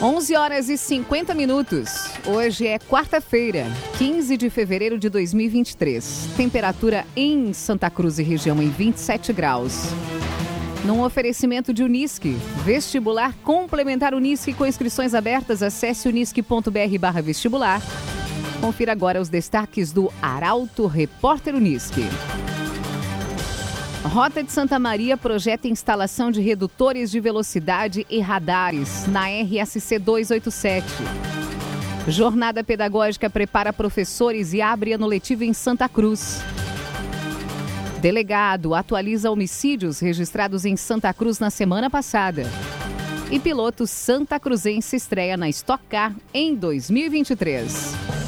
11 horas e 50 minutos. Hoje é quarta-feira, 15 de fevereiro de 2023. Temperatura em Santa Cruz e região em 27 graus. Num oferecimento de Unisque, vestibular complementar Unisque com inscrições abertas, acesse unisque.br vestibular. Confira agora os destaques do Arauto Repórter Unisque. Rota de Santa Maria projeta instalação de redutores de velocidade e radares na RSC 287. Jornada Pedagógica prepara professores e abre ano letivo em Santa Cruz. Delegado atualiza homicídios registrados em Santa Cruz na semana passada. E piloto Santa Cruzense estreia na Stock Car em 2023.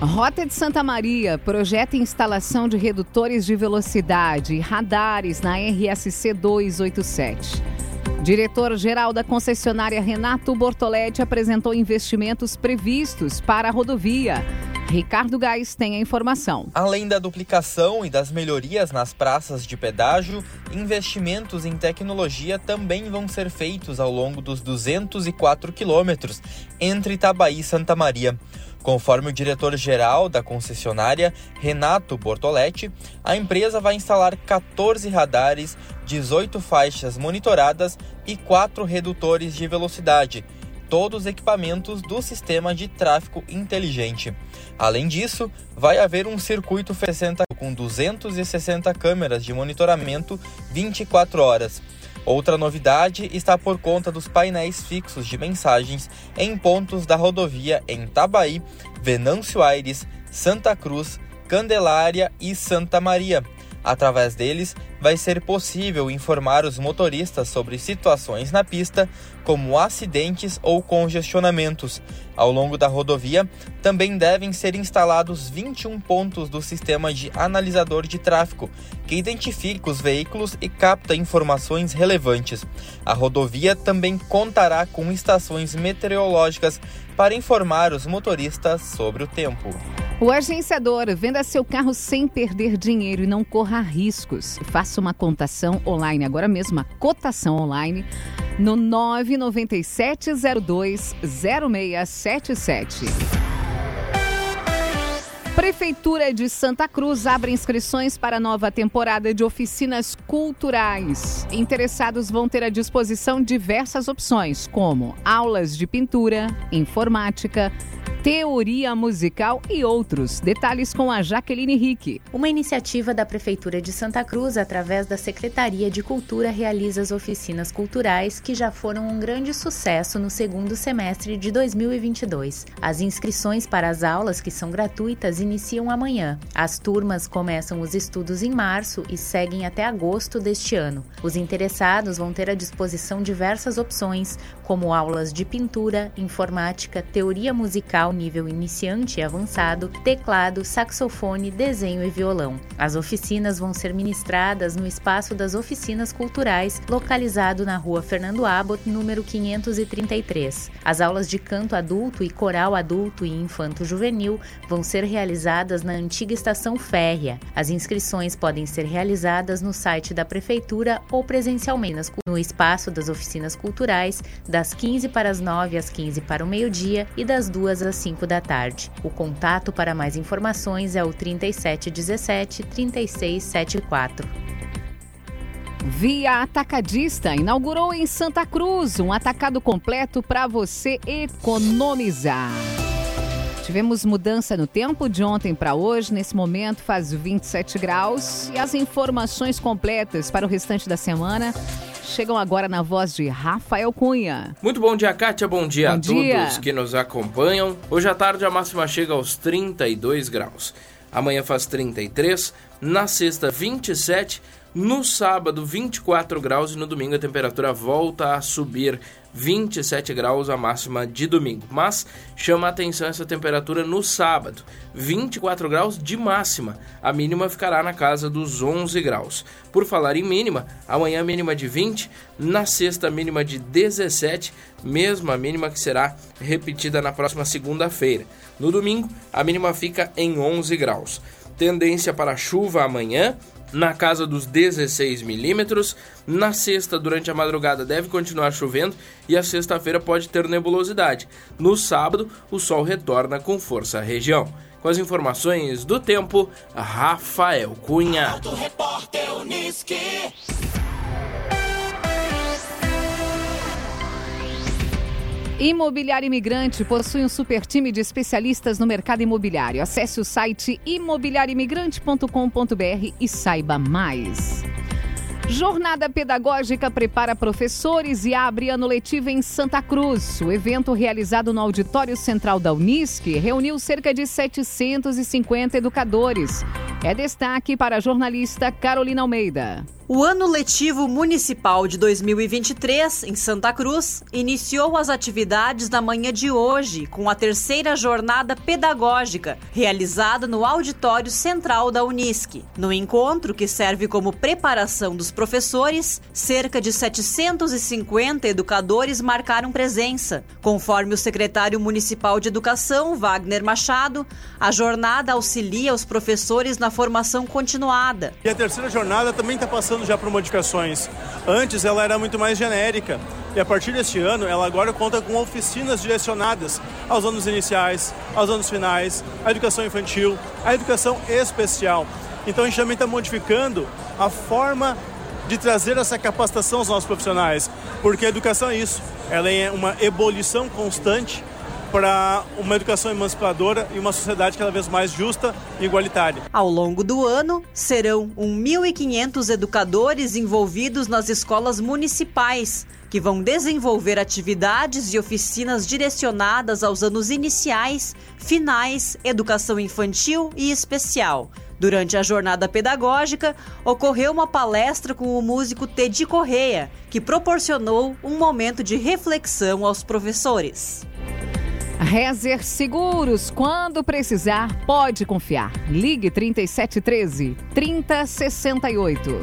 Rota de Santa Maria projeta instalação de redutores de velocidade e radares na RSC 287. Diretor-geral da concessionária Renato Bortoletti apresentou investimentos previstos para a rodovia. Ricardo Gás tem a informação. Além da duplicação e das melhorias nas praças de pedágio, investimentos em tecnologia também vão ser feitos ao longo dos 204 quilômetros entre Itabaí e Santa Maria. Conforme o diretor-geral da concessionária, Renato Bortoletti, a empresa vai instalar 14 radares, 18 faixas monitoradas e 4 redutores de velocidade, todos equipamentos do sistema de tráfego inteligente. Além disso, vai haver um circuito 60 com 260 câmeras de monitoramento 24 horas. Outra novidade está por conta dos painéis fixos de mensagens em pontos da rodovia em Tabaí, Venâncio Aires, Santa Cruz, Candelária e Santa Maria. Através deles, vai ser possível informar os motoristas sobre situações na pista, como acidentes ou congestionamentos. Ao longo da rodovia, também devem ser instalados 21 pontos do sistema de analisador de tráfego, que identifica os veículos e capta informações relevantes. A rodovia também contará com estações meteorológicas para informar os motoristas sobre o tempo. O agenciador venda seu carro sem perder dinheiro e não corra riscos. Faça uma cotação online agora mesmo, uma cotação online no 997020677. Prefeitura de Santa Cruz abre inscrições para a nova temporada de oficinas culturais. Interessados vão ter à disposição diversas opções, como aulas de pintura, informática, teoria musical e outros. Detalhes com a Jaqueline Rick. Uma iniciativa da Prefeitura de Santa Cruz, através da Secretaria de Cultura, realiza as oficinas culturais que já foram um grande sucesso no segundo semestre de 2022. As inscrições para as aulas, que são gratuitas, iniciam amanhã. As turmas começam os estudos em março e seguem até agosto deste ano. Os interessados vão ter à disposição diversas opções, como aulas de pintura, informática, teoria musical nível iniciante e avançado, teclado, saxofone, desenho e violão. As oficinas vão ser ministradas no espaço das oficinas culturais, localizado na rua Fernando Abbott, número 533. As aulas de canto adulto e coral adulto e infanto juvenil vão ser realizadas na antiga estação férrea. As inscrições podem ser realizadas no site da prefeitura ou presencialmente no espaço das oficinas culturais, das 15 para as 9 às 15 para o meio-dia e das 2 às 5 da tarde. O contato para mais informações é o 3717 3674. Via Atacadista inaugurou em Santa Cruz um atacado completo para você economizar. Tivemos mudança no tempo de ontem para hoje. Nesse momento faz 27 graus. E as informações completas para o restante da semana chegam agora na voz de Rafael Cunha. Muito bom dia, Kátia. Bom dia bom a dia. todos que nos acompanham. Hoje à tarde a máxima chega aos 32 graus. Amanhã faz 33, na sexta 27, No sábado, 24 graus e no domingo a temperatura volta a subir 27 graus a máxima de domingo. Mas chama a atenção essa temperatura no sábado, 24 graus de máxima. A mínima ficará na casa dos 11 graus. Por falar em mínima, amanhã mínima de 20, na sexta mínima de 17, mesma mínima que será repetida na próxima segunda-feira. No domingo, a mínima fica em 11 graus. Tendência para chuva amanhã, na casa dos 16 milímetros. Na sexta, durante a madrugada, deve continuar chovendo e a sexta-feira pode ter nebulosidade. No sábado, o sol retorna com força à região. Com as informações do tempo, Rafael Cunha. Imobiliário Imigrante possui um super time de especialistas no mercado imobiliário. Acesse o site imobiliarioimigrante.com.br e saiba mais. Jornada Pedagógica prepara professores e abre ano letivo em Santa Cruz. O evento realizado no Auditório Central da Unisc reuniu cerca de 750 educadores. É destaque para a jornalista Carolina Almeida. O ano letivo municipal de 2023 em Santa Cruz iniciou as atividades na manhã de hoje com a terceira jornada pedagógica realizada no auditório central da Unisc. No encontro, que serve como preparação dos professores, cerca de 750 educadores marcaram presença. Conforme o secretário municipal de Educação, Wagner Machado, a jornada auxilia os professores na formação continuada. E a terceira jornada também está passando já por modificações. Antes ela era muito mais genérica e a partir deste ano ela agora conta com oficinas direcionadas aos anos iniciais, aos anos finais, à educação infantil, à educação especial. Então a gente também está modificando a forma de trazer essa capacitação aos nossos profissionais, porque a educação é isso, ela é uma ebulição constante para uma educação emancipadora e uma sociedade cada vez mais justa e igualitária. Ao longo do ano, serão 1.500 educadores envolvidos nas escolas municipais, que vão desenvolver atividades e oficinas direcionadas aos anos iniciais, finais, educação infantil e especial. Durante a jornada pedagógica, ocorreu uma palestra com o músico Teddy Correia, que proporcionou um momento de reflexão aos professores. Rezer Seguros, quando precisar, pode confiar. Ligue 3713 3068.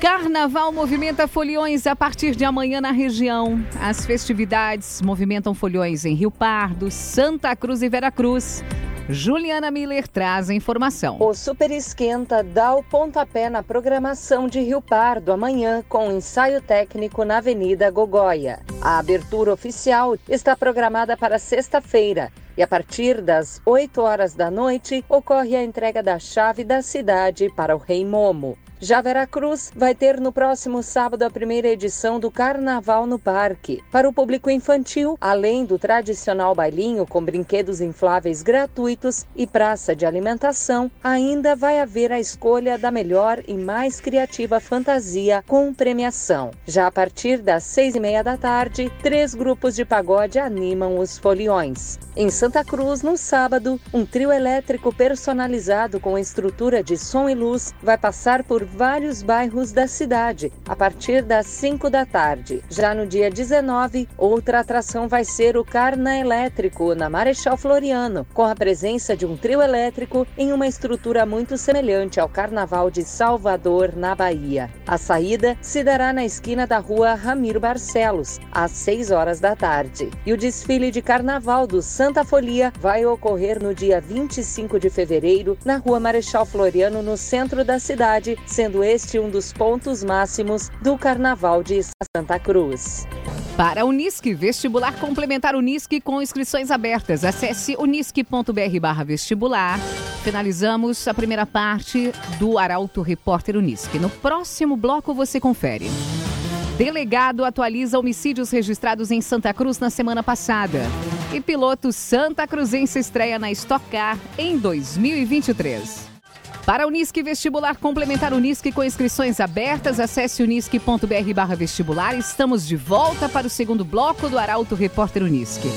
Carnaval movimenta foliões a partir de amanhã na região. As festividades movimentam foliões em Rio Pardo, Santa Cruz e Veracruz. Juliana Miller traz a informação. O Super Esquenta dá o pontapé na programação de Rio Pardo amanhã com ensaio técnico na Avenida Gogóia. A abertura oficial está programada para sexta-feira e a partir das 8 horas da noite ocorre a entrega da chave da cidade para o Rei Momo. Já Veracruz vai ter no próximo sábado a primeira edição do Carnaval no Parque. Para o público infantil, além do tradicional bailinho com brinquedos infláveis gratuitos e praça de alimentação, ainda vai haver a escolha da melhor e mais criativa fantasia com premiação. Já a partir das seis e meia da tarde, três grupos de pagode animam os foliões. Em Santa Cruz, no sábado, um trio elétrico personalizado com estrutura de som e luz vai passar por vários bairros da cidade a partir das 5 da tarde. Já no dia 19, outra atração vai ser o Carna Elétrico na Marechal Floriano, com a presença de um trio elétrico em uma estrutura muito semelhante ao Carnaval de Salvador, na Bahia. A saída se dará na esquina da rua Ramiro Barcelos, às 6 horas da tarde. E o desfile de Carnaval do Santa Folia vai ocorrer no dia 25 de fevereiro, na rua Marechal Floriano, no centro da cidade, sendo este um dos pontos máximos do Carnaval de Santa Cruz. Para Unisque, vestibular complementar Unisque com inscrições abertas. Acesse unisque.br vestibular. Finalizamos a primeira parte do Arauto Repórter Unisque. No próximo bloco você confere. Delegado atualiza homicídios registrados em Santa Cruz na semana passada. E piloto Santa Cruzense estreia na Stock Car em 2023. Para Unisque Vestibular Complementar Unisque com inscrições abertas, acesse unisque.br vestibular. Estamos de volta para o segundo bloco do Arauto Repórter Unisque.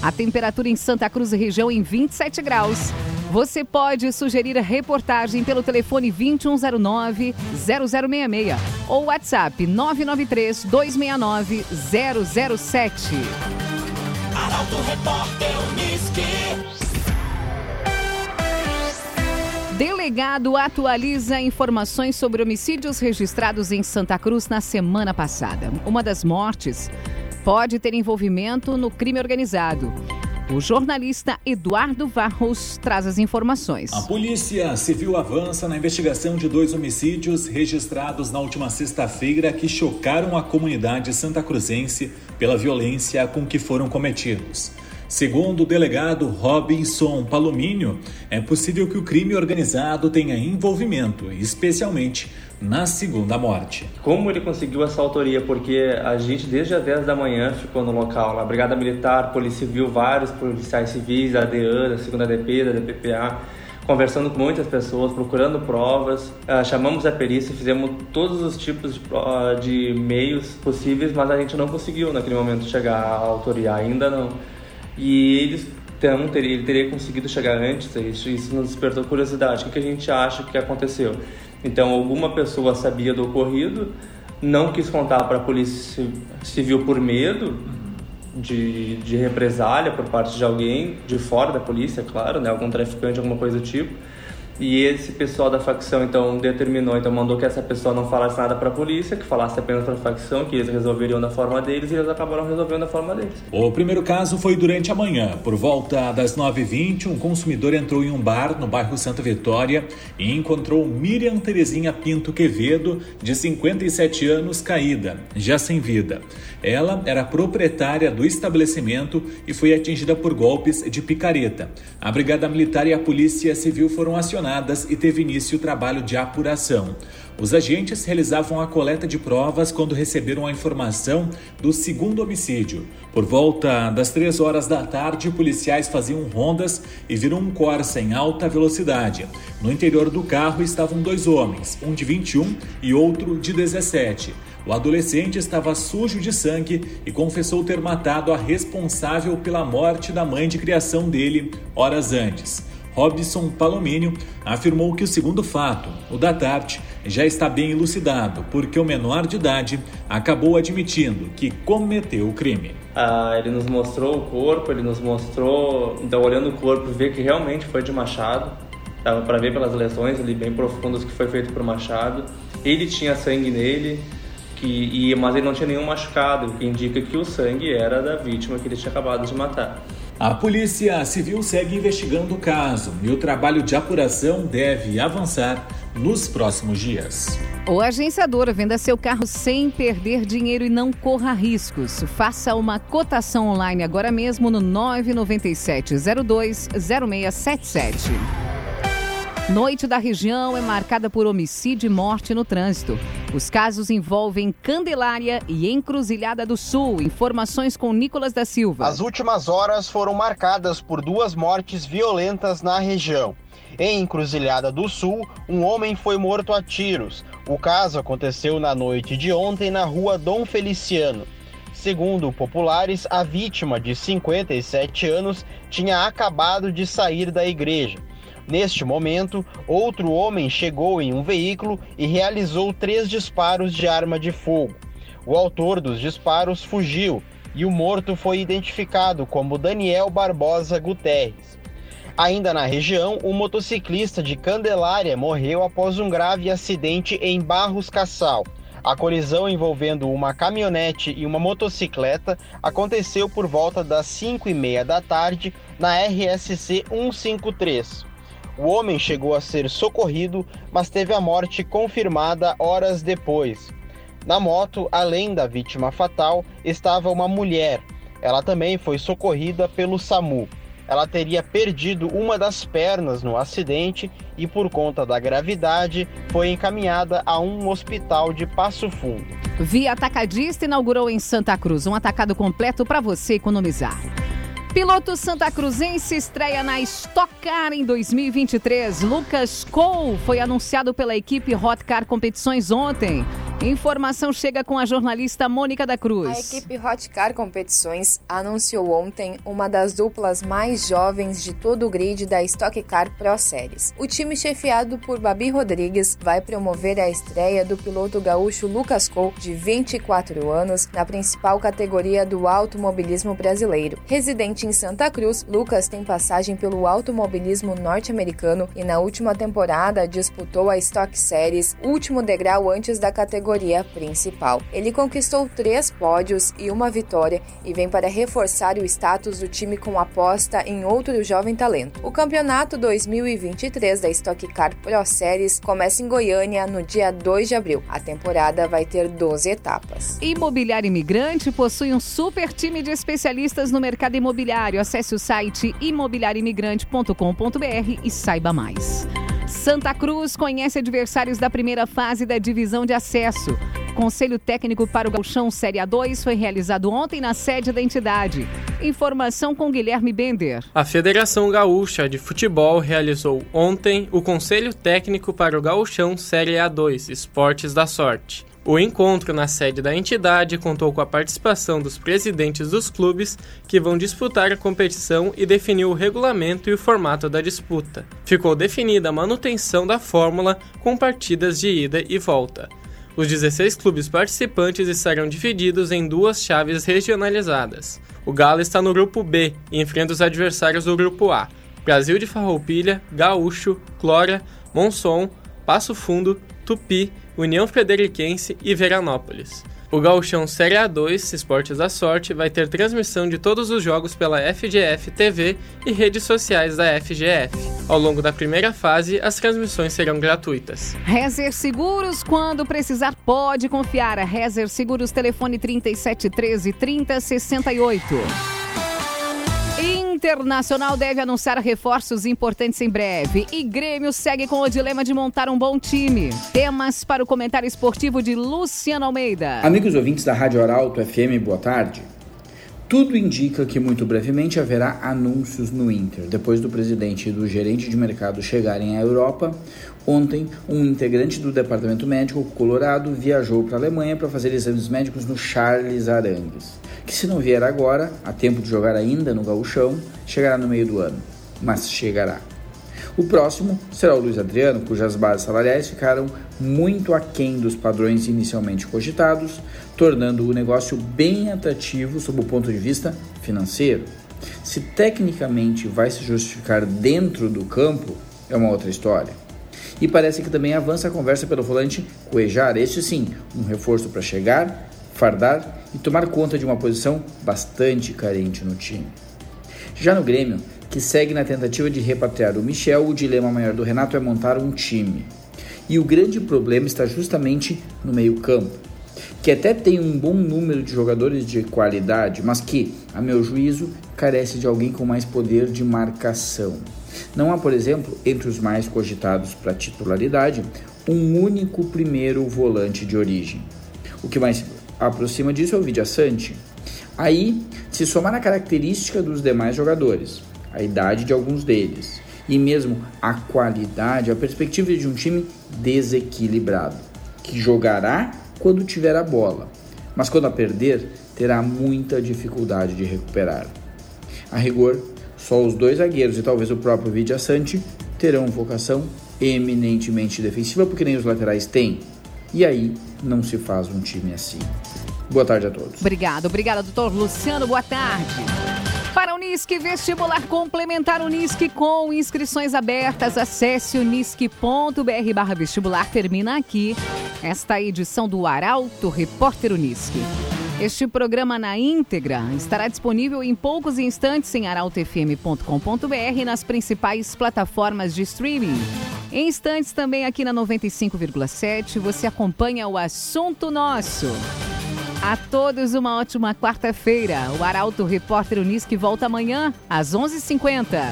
A temperatura em Santa Cruz e região em 27 graus. Você pode sugerir a reportagem pelo telefone 2109-0066 ou WhatsApp 993-269-007. Arauto Repórter Unisque. Delegado atualiza informações sobre homicídios registrados em Santa Cruz na semana passada. Uma das mortes pode ter envolvimento no crime organizado. O jornalista Eduardo Varros traz as informações. A Polícia Civil avança na investigação de dois homicídios registrados na última sexta-feira que chocaram a comunidade santacruzense pela violência com que foram cometidos. Segundo o delegado Robinson Palomínio, é possível que o crime organizado tenha envolvimento, especialmente na segunda morte. Como ele conseguiu essa autoria? Porque a gente, desde as 10 da manhã, ficou no local. A Brigada Militar, Polícia Civil, vários policiais civis, a DEAN, a 2 DP, da DPPA, conversando com muitas pessoas, procurando provas. Uh, chamamos a perícia, fizemos todos os tipos de, uh, de meios possíveis, mas a gente não conseguiu naquele momento chegar à autoria, ainda não. E eles então, teria, ele teria conseguido chegar antes, isso, isso nos despertou curiosidade. O que a gente acha que aconteceu? Então, alguma pessoa sabia do ocorrido, não quis contar para a polícia civil por medo de, de represália por parte de alguém de fora da polícia, claro, né? algum traficante, alguma coisa do tipo e esse pessoal da facção então determinou, então mandou que essa pessoa não falasse nada para a polícia, que falasse apenas para a facção, que eles resolveriam da forma deles e eles acabaram resolvendo da forma deles. O primeiro caso foi durante a manhã. Por volta das 9h20, um consumidor entrou em um bar no bairro Santa Vitória e encontrou Miriam Terezinha Pinto Quevedo, de 57 anos, caída, já sem vida. Ela era proprietária do estabelecimento e foi atingida por golpes de picareta. A Brigada Militar e a Polícia Civil foram acionadas e teve início o trabalho de apuração. Os agentes realizavam a coleta de provas quando receberam a informação do segundo homicídio. Por volta das três horas da tarde, policiais faziam rondas e viram um Corsa em alta velocidade. No interior do carro estavam dois homens, um de 21 e outro de 17. O adolescente estava sujo de sangue e confessou ter matado a responsável pela morte da mãe de criação dele horas antes. Robson Palomínio afirmou que o segundo fato, o da Tarte, já está bem elucidado, porque o menor de idade acabou admitindo que cometeu o crime. Ah, ele nos mostrou o corpo, ele nos mostrou, então olhando o corpo, ver que realmente foi de machado, dava para ver pelas lesões ali bem profundas que foi feito por machado. Ele tinha sangue nele, que, e, mas ele não tinha nenhum machucado, o que indica que o sangue era da vítima que ele tinha acabado de matar. A Polícia Civil segue investigando o caso e o trabalho de apuração deve avançar nos próximos dias. O agenciador venda seu carro sem perder dinheiro e não corra riscos. Faça uma cotação online agora mesmo no 997 02 0677. Noite da região é marcada por homicídio e morte no trânsito. Os casos envolvem Candelária e Encruzilhada do Sul. Informações com Nicolas da Silva. As últimas horas foram marcadas por duas mortes violentas na região. Em Encruzilhada do Sul, um homem foi morto a tiros. O caso aconteceu na noite de ontem na rua Dom Feliciano. Segundo populares, a vítima, de 57 anos, tinha acabado de sair da igreja. Neste momento, outro homem chegou em um veículo e realizou três disparos de arma de fogo. O autor dos disparos fugiu e o morto foi identificado como Daniel Barbosa Guterres. Ainda na região, um motociclista de Candelária morreu após um grave acidente em Barros Cassal. A colisão envolvendo uma caminhonete e uma motocicleta aconteceu por volta das 5 e meia da tarde na RSC 153. O homem chegou a ser socorrido, mas teve a morte confirmada horas depois. Na moto, além da vítima fatal, estava uma mulher. Ela também foi socorrida pelo SAMU. Ela teria perdido uma das pernas no acidente e, por conta da gravidade, foi encaminhada a um hospital de Passo Fundo. Via Atacadista inaugurou em Santa Cruz um atacado completo para você economizar. Piloto Santa Cruzense estreia na Stock Car em 2023. Lucas Cole foi anunciado pela equipe Hot Car Competições ontem. Informação chega com a jornalista Mônica da Cruz. A equipe Hotcar Competições anunciou ontem uma das duplas mais jovens de todo o grid da Stock Car Pro Series. O time chefiado por Babi Rodrigues vai promover a estreia do piloto gaúcho Lucas Cole, de 24 anos, na principal categoria do automobilismo brasileiro. Residente em Santa Cruz, Lucas tem passagem pelo automobilismo norte-americano e na última temporada disputou a Stock Series, último degrau antes da categoria categoria principal. Ele conquistou três pódios e uma vitória e vem para reforçar o status do time com aposta em outro jovem talento. O campeonato 2023 da Stock Car Pro Series começa em Goiânia no dia 2 de abril. A temporada vai ter 12 etapas. Imobiliário Imigrante possui um super time de especialistas no mercado imobiliário. Acesse o site imobiliarioimigrante.com.br e saiba mais. Santa Cruz conhece adversários da primeira fase da divisão de acesso. Conselho técnico para o Galchão Série A2 foi realizado ontem na sede da entidade. Informação com Guilherme Bender. A Federação Gaúcha de Futebol realizou ontem o Conselho Técnico para o Gauchão Série A2 Esportes da Sorte. O encontro na sede da entidade contou com a participação dos presidentes dos clubes que vão disputar a competição e definiu o regulamento e o formato da disputa. Ficou definida a manutenção da fórmula com partidas de ida e volta. Os 16 clubes participantes estarão divididos em duas chaves regionalizadas. O Galo está no grupo B e enfrenta os adversários do grupo A: Brasil de Farroupilha, Gaúcho, Glória, Monson, Passo Fundo, Tupi, União Frederiquense e Veranópolis. O Gauchão Série A2 Esportes da Sorte vai ter transmissão de todos os jogos pela FGF TV e redes sociais da FGF. Ao longo da primeira fase, as transmissões serão gratuitas. Rezer Seguros, quando precisar, pode confiar. A Rezer Seguros, telefone 3713 3068. Internacional deve anunciar reforços importantes em breve. E Grêmio segue com o dilema de montar um bom time. Temas para o comentário esportivo de Luciano Almeida. Amigos ouvintes da Rádio Arauto FM, boa tarde. Tudo indica que muito brevemente haverá anúncios no Inter. Depois do presidente e do gerente de mercado chegarem à Europa, ontem um integrante do departamento médico colorado viajou para a Alemanha para fazer exames médicos no Charles Arangues que se não vier agora, a tempo de jogar ainda no gauchão, chegará no meio do ano, mas chegará. O próximo será o Luiz Adriano, cujas bases salariais ficaram muito aquém dos padrões inicialmente cogitados, tornando o negócio bem atrativo sob o ponto de vista financeiro. Se tecnicamente vai se justificar dentro do campo, é uma outra história. E parece que também avança a conversa pelo volante Cuejar, este sim, um reforço para chegar, fardar e tomar conta de uma posição bastante carente no time. Já no Grêmio, que segue na tentativa de repatriar o Michel, o dilema maior do Renato é montar um time. E o grande problema está justamente no meio-campo, que até tem um bom número de jogadores de qualidade, mas que, a meu juízo, carece de alguém com mais poder de marcação. Não há, por exemplo, entre os mais cogitados para titularidade, um único primeiro volante de origem. O que mais aproxima disso é o Vidia Sante. Aí, se somar a característica dos demais jogadores, a idade de alguns deles e mesmo a qualidade, a perspectiva de um time desequilibrado, que jogará quando tiver a bola, mas quando a perder, terá muita dificuldade de recuperar. A rigor, só os dois zagueiros e talvez o próprio Vidia Sante terão vocação eminentemente defensiva, porque nem os laterais têm. E aí não se faz um time assim. Boa tarde a todos. Obrigado, obrigada, doutor Luciano. Boa tarde. Para Unisque, vestibular complementar Unisque com inscrições abertas. Acesse unisque.br barra vestibular. Termina aqui esta edição do Arauto Repórter Unisque. Este programa na íntegra estará disponível em poucos instantes em arautofm.com.br e nas principais plataformas de streaming. Em instantes também aqui na 95,7 você acompanha o assunto nosso. A todos uma ótima quarta-feira. O Arauto Repórter Unisque volta amanhã às 11h50.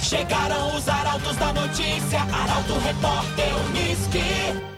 Chegaram os arautos da notícia, Arauto Repórter Unisque.